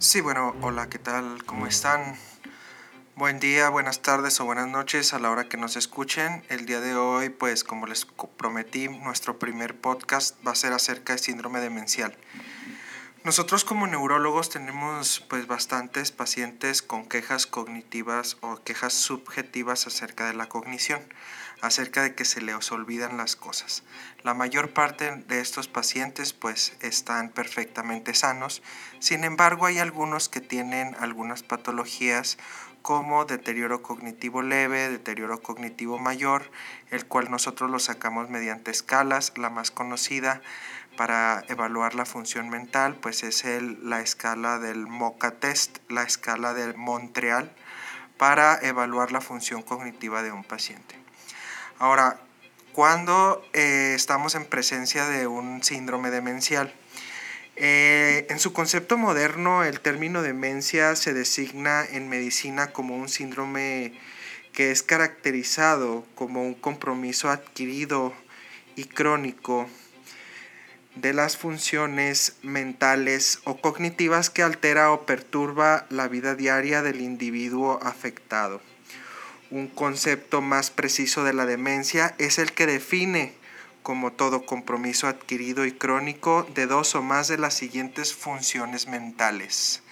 Sí, bueno, hola, ¿qué tal? ¿Cómo están? Buen día, buenas tardes o buenas noches a la hora que nos escuchen. El día de hoy, pues como les prometí, nuestro primer podcast va a ser acerca de síndrome demencial. Nosotros como neurólogos tenemos pues bastantes pacientes con quejas cognitivas o quejas subjetivas acerca de la cognición, acerca de que se les olvidan las cosas. La mayor parte de estos pacientes pues están perfectamente sanos, sin embargo hay algunos que tienen algunas patologías como deterioro cognitivo leve, deterioro cognitivo mayor, el cual nosotros lo sacamos mediante escalas, la más conocida para evaluar la función mental, pues es el, la escala del MOCA test, la escala de Montreal, para evaluar la función cognitiva de un paciente. Ahora, cuando eh, estamos en presencia de un síndrome demencial, eh, en su concepto moderno, el término demencia se designa en medicina como un síndrome que es caracterizado como un compromiso adquirido y crónico de las funciones mentales o cognitivas que altera o perturba la vida diaria del individuo afectado. Un concepto más preciso de la demencia es el que define como todo compromiso adquirido y crónico de dos o más de las siguientes funciones mentales.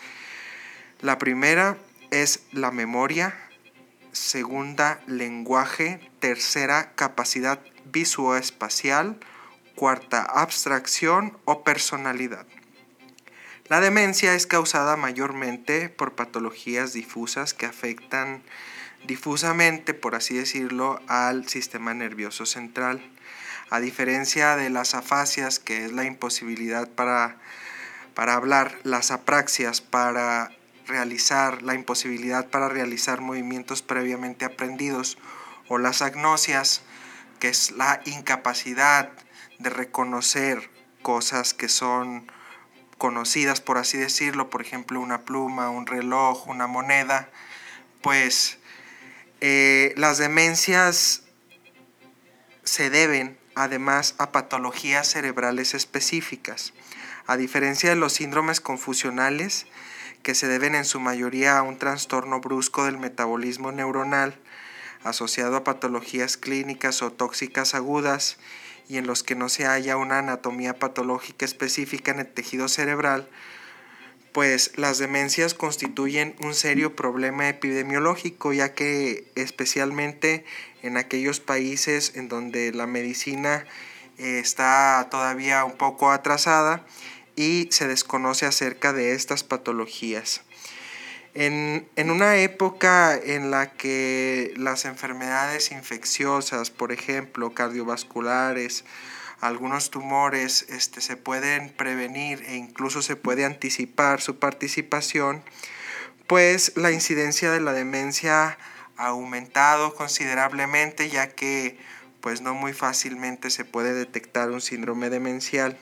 La primera es la memoria, segunda lenguaje, tercera capacidad visoespacial, Cuarta, abstracción o personalidad. La demencia es causada mayormente por patologías difusas que afectan difusamente, por así decirlo, al sistema nervioso central. A diferencia de las afasias, que es la imposibilidad para, para hablar, las apraxias para realizar, la imposibilidad para realizar movimientos previamente aprendidos, o las agnosias, que es la incapacidad de reconocer cosas que son conocidas, por así decirlo, por ejemplo, una pluma, un reloj, una moneda, pues eh, las demencias se deben además a patologías cerebrales específicas. A diferencia de los síndromes confusionales, que se deben en su mayoría a un trastorno brusco del metabolismo neuronal asociado a patologías clínicas o tóxicas agudas y en los que no se haya una anatomía patológica específica en el tejido cerebral, pues las demencias constituyen un serio problema epidemiológico, ya que especialmente en aquellos países en donde la medicina eh, está todavía un poco atrasada y se desconoce acerca de estas patologías. En, una época en la que las enfermedades infecciosas, por ejemplo, cardiovasculares, algunos tumores este, se pueden prevenir e incluso se puede anticipar su participación, pues la incidencia de la demencia ha aumentado considerablemente ya que pues no muy fácilmente se puede detectar un síndrome demencial.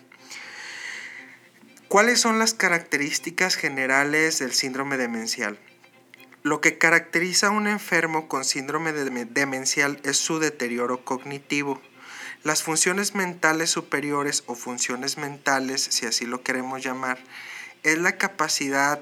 ¿Cuáles son las características generales del síndrome demencial? Lo que caracteriza a un enfermo con síndrome demencial es su deterioro cognitivo. Las funciones mentales superiores o funciones mentales, si así lo queremos llamar, es la capacidad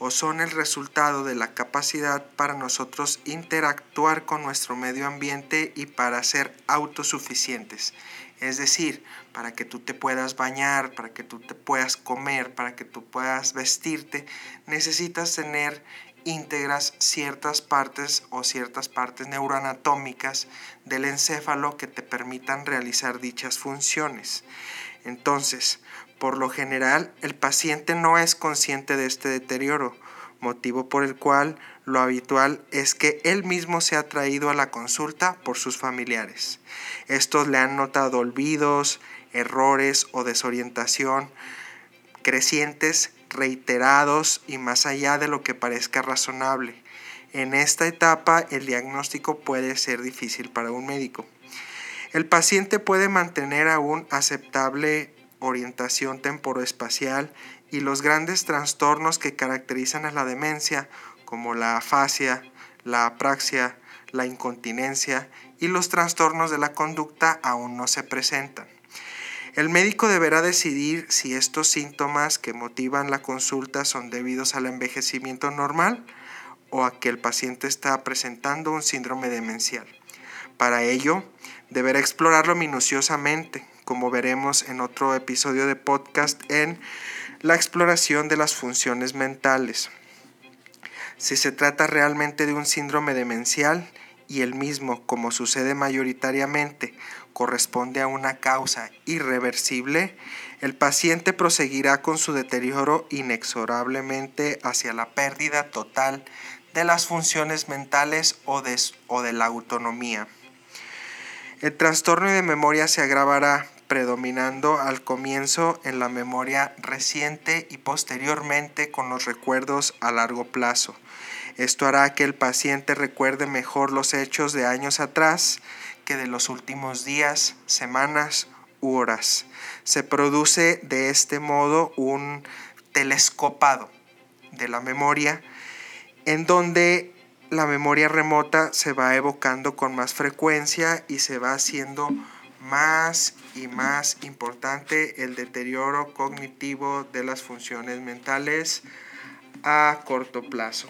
o son el resultado de la capacidad para nosotros interactuar con nuestro medio ambiente y para ser autosuficientes. Es decir, para que tú te puedas bañar, para que tú te puedas comer, para que tú puedas vestirte, necesitas tener íntegras ciertas partes o ciertas partes neuroanatómicas del encéfalo que te permitan realizar dichas funciones. Entonces, por lo general, el paciente no es consciente de este deterioro, motivo por el cual lo habitual es que él mismo se ha traído a la consulta por sus familiares. Estos le han notado olvidos, errores o desorientación crecientes, reiterados y más allá de lo que parezca razonable. En esta etapa el diagnóstico puede ser difícil para un médico. El paciente puede mantener aún aceptable orientación temporoespacial y los grandes trastornos que caracterizan a la demencia, como la afasia, la apraxia, la incontinencia y los trastornos de la conducta aún no se presentan. El médico deberá decidir si estos síntomas que motivan la consulta son debidos al envejecimiento normal o a que el paciente está presentando un síndrome demencial. Para ello, deberá explorarlo minuciosamente, como veremos en otro episodio de podcast en la exploración de las funciones mentales. Si se trata realmente de un síndrome demencial y el mismo, como sucede mayoritariamente, corresponde a una causa irreversible, el paciente proseguirá con su deterioro inexorablemente hacia la pérdida total de las funciones mentales o de, la autonomía. El trastorno de memoria se agravará predominando al comienzo en la memoria reciente y posteriormente con los recuerdos a largo plazo. Esto hará que el paciente recuerde mejor los hechos de años atrás que de los últimos días, semanas u horas. Se produce de este modo un telescopado de la memoria en donde la memoria remota se va evocando con más frecuencia y se va haciendo más y más importante el deterioro cognitivo de las funciones mentales a corto plazo.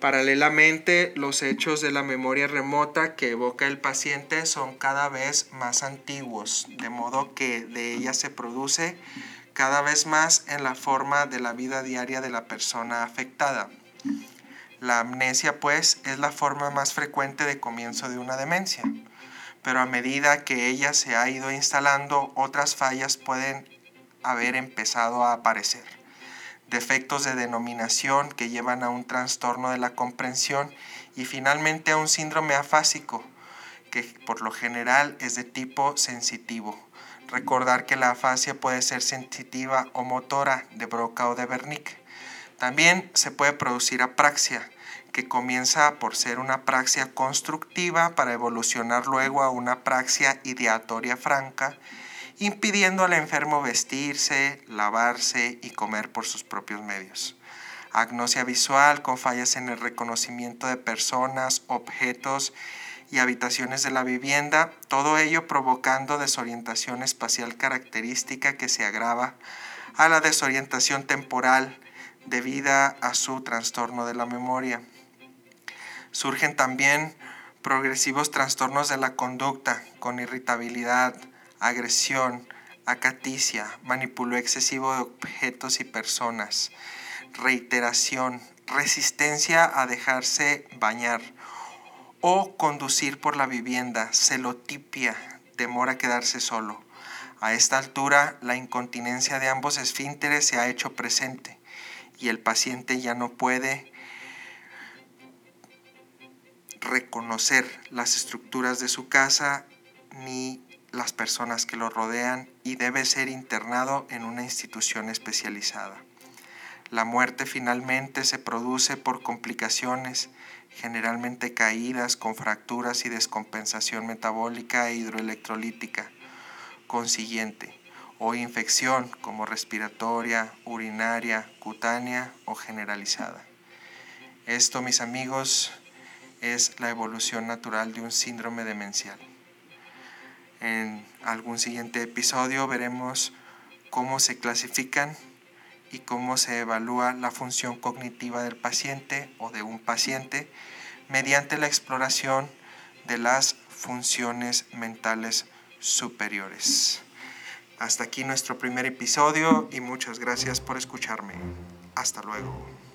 Paralelamente, los hechos de la memoria remota que evoca el paciente son cada vez más antiguos, de modo que de ella se produce cada vez más en la forma de la vida diaria de la persona afectada. La amnesia, pues, es la forma más frecuente de comienzo de una demencia, pero a medida que ella se ha ido instalando, otras fallas pueden haber empezado a aparecer. Defectos de denominación que llevan a un trastorno de la comprensión y finalmente a un síndrome afásico, que por lo general es de tipo sensitivo. Recordar que la afasia puede ser sensitiva o motora de Broca o de Wernicke. También se puede producir apraxia, que comienza por ser una praxia constructiva para evolucionar luego a una praxia ideatoria franca, impidiendo al enfermo vestirse, lavarse y comer por sus propios medios. Agnosia visual con fallas en el reconocimiento de personas, objetos y habitaciones de la vivienda, todo ello provocando desorientación espacial característica que se agrava a la desorientación temporal, debida a su trastorno de la memoria. Surgen también progresivos trastornos de la conducta con irritabilidad, agresión, acaticia, manipulo excesivo de objetos y personas, reiteración, resistencia a dejarse bañar o conducir por la vivienda, celotipia, temor a quedarse solo. A esta altura, la incontinencia de ambos esfínteres se ha hecho presente y el paciente ya no puede reconocer las estructuras de su casa ni las personas que lo rodean y debe ser internado en una institución especializada. La muerte finalmente se produce por complicaciones, generalmente caídas con fracturas y descompensación metabólica e hidroelectrolítica consiguiente o infección como respiratoria, urinaria, cutánea o generalizada. Esto, mis amigos, es la evolución natural de un síndrome demencial. En algún siguiente episodio veremos cómo se clasifican y cómo se evalúa la función cognitiva del paciente o de un paciente mediante la exploración de las funciones mentales superiores. Hasta aquí nuestro primer episodio y muchas gracias por escucharme. Hasta luego.